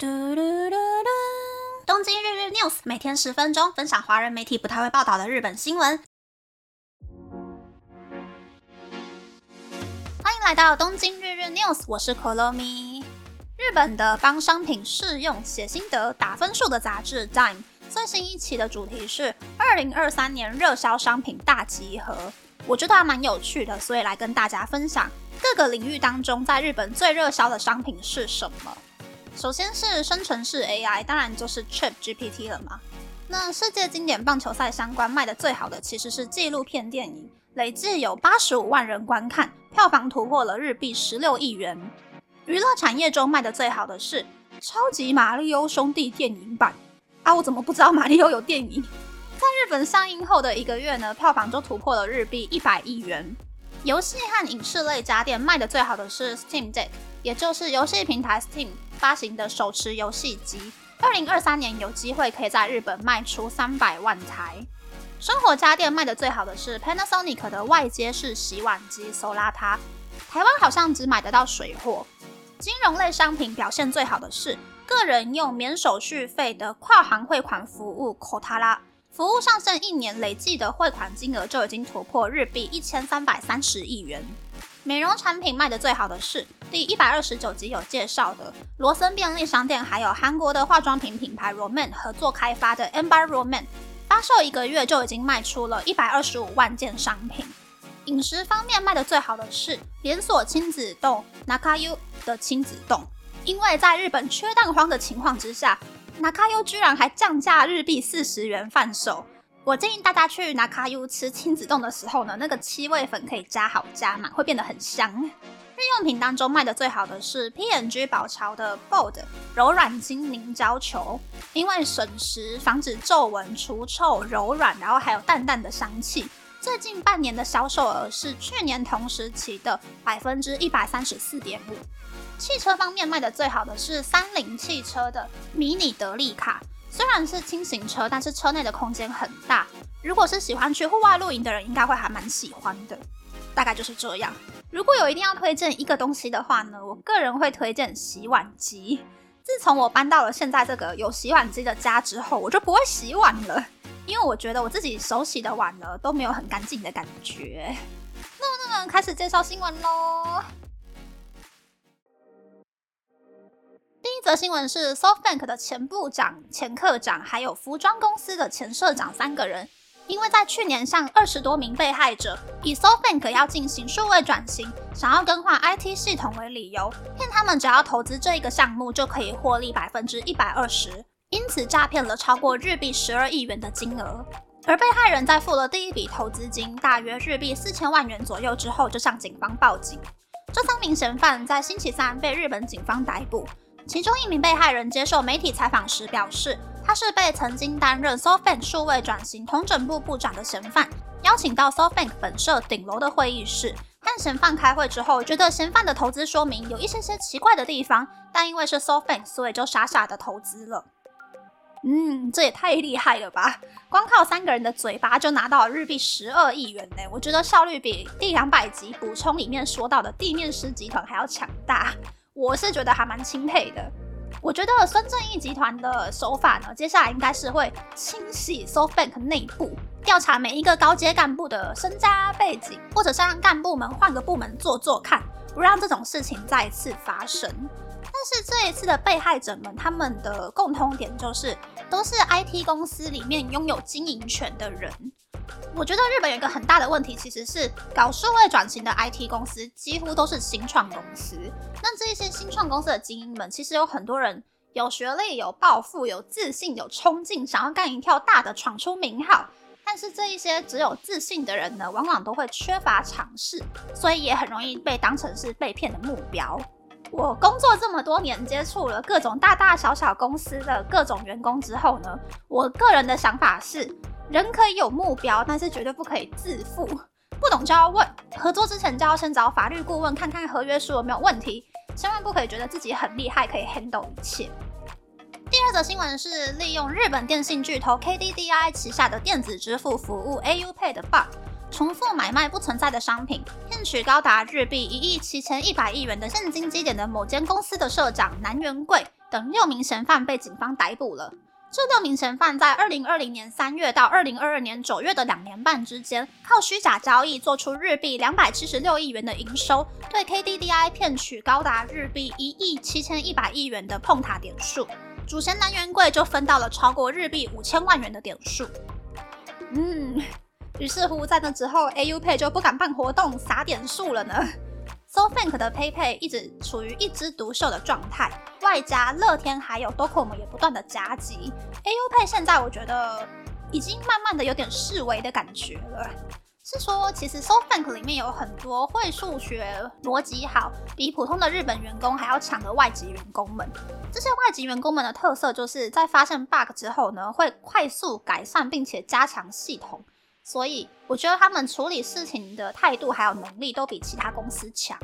嘟嘟嘟嘟！东京日日 news 每天十分钟，分享华人媒体不太会报道的日本新闻。欢迎来到东京日日 news，我是可乐咪。日本的帮商品试用、写心得、打分数的杂志《Time》最新一期的主题是二零二三年热销商品大集合。我觉得还蛮有趣的，所以来跟大家分享各个领域当中在日本最热销的商品是什么。首先是生成式 AI，当然就是 Chat GPT 了嘛。那世界经典棒球赛相关卖的最好的其实是纪录片电影，累计有八十五万人观看，票房突破了日币十六亿元。娱乐产业中卖的最好的是《超级马里奥兄弟》电影版啊！我怎么不知道马里奥有电影？在日本上映后的一个月呢，票房就突破了日币一百亿元。游戏和影视类家电卖的最好的是 Steam Deck，也就是游戏平台 Steam。发行的手持游戏机，二零二三年有机会可以在日本卖出三百万台。生活家电卖的最好的是 Panasonic 的外接式洗碗机 Solata，台湾好像只买得到水货。金融类商品表现最好的是个人用免手续费的跨行汇款服务 Kotara，服务上线一年累计的汇款金额就已经突破日币一千三百三十亿元。美容产品卖的最好的是第一百二十九集有介绍的罗森便利商店，还有韩国的化妆品品牌 Roman 合作开发的 Amber Roman，发售一个月就已经卖出了一百二十五万件商品。饮食方面卖的最好的是连锁亲子冻 Nakayu 的亲子冻，因为在日本缺蛋荒的情况之下，Nakayu 居然还降价日币四十元贩售。我建议大家去拿卡 U 吃亲子冻的时候呢，那个七味粉可以加好加满，会变得很香。日用品当中卖的最好的是 PNG 宝潮的 Bold 柔软精凝胶球，因为省时、防止皱纹、除臭、柔软，然后还有淡淡的香气。最近半年的销售额是去年同时期的百分之一百三十四点五。汽车方面卖的最好的是三菱汽车的迷你德利卡。虽然是轻型车，但是车内的空间很大。如果是喜欢去户外露营的人，应该会还蛮喜欢的。大概就是这样。如果有一定要推荐一个东西的话呢，我个人会推荐洗碗机。自从我搬到了现在这个有洗碗机的家之后，我就不会洗碗了，因为我觉得我自己手洗的碗呢都没有很干净的感觉。那那么开始介绍新闻喽。则新闻是 SoftBank 的前部长、前科长，还有服装公司的前社长三个人，因为在去年向二十多名被害者以 SoftBank 要进行数位转型，想要更换 IT 系统为理由，骗他们只要投资这一个项目就可以获利百分之一百二十，因此诈骗了超过日币十二亿元的金额。而被害人在付了第一笔投资金，大约日币四千万元左右之后，就向警方报警。这三名嫌犯在星期三被日本警方逮捕。其中一名被害人接受媒体采访时表示，他是被曾经担任 SoftBank 数位转型同整部部长的嫌犯邀请到 SoftBank 本社顶楼的会议室，和嫌犯开会之后，觉得嫌犯的投资说明有一些些奇怪的地方，但因为是 SoftBank，所以就傻傻的投资了。嗯，这也太厉害了吧！光靠三个人的嘴巴就拿到了日币十二亿元呢，我觉得效率比第两百集补充里面说到的地面师集团还要强大。我是觉得还蛮钦佩的。我觉得孙正义集团的手法呢，接下来应该是会清洗 SoftBank 内部，调查每一个高阶干部的身家背景，或者是让干部们换个部门做做看，不让这种事情再次发生。但是这一次的被害者们，他们的共通点就是都是 IT 公司里面拥有经营权的人。我觉得日本有一个很大的问题，其实是搞数位转型的 IT 公司几乎都是新创公司。那这一些新创公司的精英们，其实有很多人有学历、有抱负、有自信、有冲劲，想要干一票大的，闯出名号。但是这一些只有自信的人呢，往往都会缺乏尝试，所以也很容易被当成是被骗的目标。我工作这么多年，接触了各种大大小小公司的各种员工之后呢，我个人的想法是。人可以有目标，但是绝对不可以自负。不懂就要问，合作之前就要先找法律顾问看看合约书有没有问题。千万不可以觉得自己很厉害，可以 handle 一切。第二则新闻是利用日本电信巨头 KDDI 旗下的电子支付服务 AuPay 的 bug，重复买卖不存在的商品，骗取高达日币一亿七千一百亿元的现金基点的某间公司的社长南元贵，等六名嫌犯被警方逮捕了。这六名嫌犯在二零二零年三月到二零二二年九月的两年半之间，靠虚假交易做出日币两百七十六亿元的营收，对 KDDI 骗取高达日币一亿七千一百亿元的碰塔点数，主嫌南元贵就分到了超过日币五千万元的点数。嗯，于是乎在那之后，AU Pay 就不敢办活动撒点数了呢。SoFank 的 PayPay 一直处于一枝独秀的状态，外加乐天还有 Docomo 也不断的夹击，AU Pay 现在我觉得已经慢慢的有点示威的感觉了。是说，其实 SoFank 里面有很多会数学、逻辑好，比普通的日本员工还要强的外籍员工们。这些外籍员工们的特色就是在发现 bug 之后呢，会快速改善并且加强系统。所以我觉得他们处理事情的态度还有能力都比其他公司强。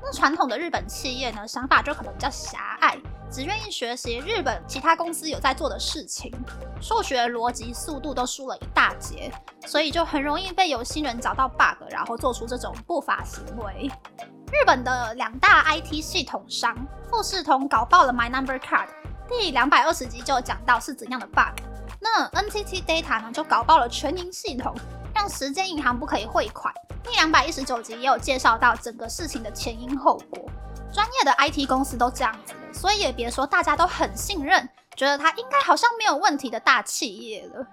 那传统的日本企业呢，想法就可能比较狭隘，只愿意学习日本其他公司有在做的事情，数学逻辑速度都输了一大截，所以就很容易被有心人找到 bug，然后做出这种不法行为。日本的两大 IT 系统商富士通搞爆了 My Number Card，第两百二十集就讲到是怎样的 bug。那 NTT Data 呢，就搞爆了全银系统，让时间银行不可以汇款。第两百一十九集也有介绍到整个事情的前因后果。专业的 IT 公司都这样子了，所以也别说大家都很信任，觉得它应该好像没有问题的大企业了。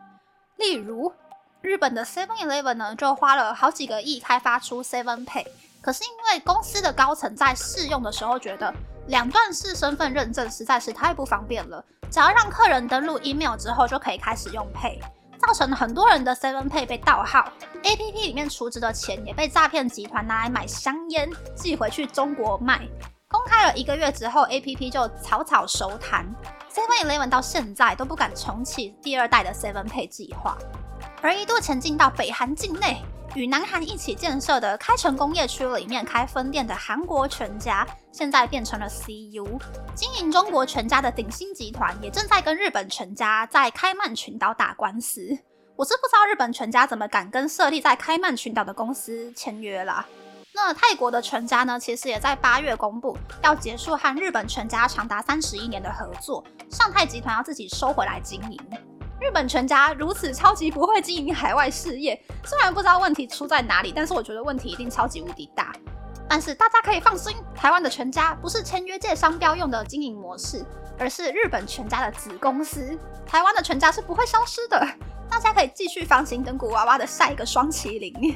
例如日本的 Seven Eleven 呢，就花了好几个亿开发出 Seven Pay，可是因为公司的高层在试用的时候觉得两段式身份认证实在是太不方便了。只要让客人登录 email 之后，就可以开始用 Pay，造成很多人的 Seven Pay 被盗号，APP 里面储值的钱也被诈骗集团拿来买香烟，寄回去中国卖。公开了一个月之后，APP 就草草收摊，Seven Eleven 到现在都不敢重启第二代的 Seven Pay 计划，而一度前进到北韩境内。与南韩一起建设的开城工业区里面开分店的韩国全家，现在变成了 CU。经营中国全家的鼎新集团也正在跟日本全家在开曼群岛打官司。我是不知道日本全家怎么敢跟设立在开曼群岛的公司签约啦。那泰国的全家呢，其实也在八月公布要结束和日本全家长达三十一年的合作，上泰集团要自己收回来经营。日本全家如此超级不会经营海外事业，虽然不知道问题出在哪里，但是我觉得问题一定超级无敌大。但是大家可以放心，台湾的全家不是签约界商标用的经营模式，而是日本全家的子公司。台湾的全家是不会消失的，大家可以继续放心等古娃娃的下一个双麒麟。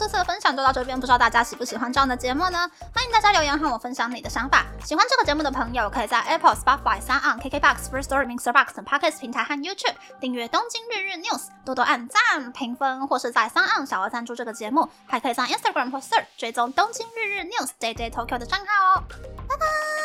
这次的分享就到这边，不知道大家喜不喜欢这样的节目呢？欢迎大家留言和我分享你的想法。喜欢这个节目的朋友，可以在 Apple、Spotify、s o n KKBox、First Story、Mixer Box 等 Podcast 平台和 YouTube 订阅《东京日日 News》，多多按赞、评分，或是在 s o n 小额赞助这个节目。还可以在 Instagram 或 Search 追踪《东京日日 News》Day Day Tokyo 的账号哦。拜拜。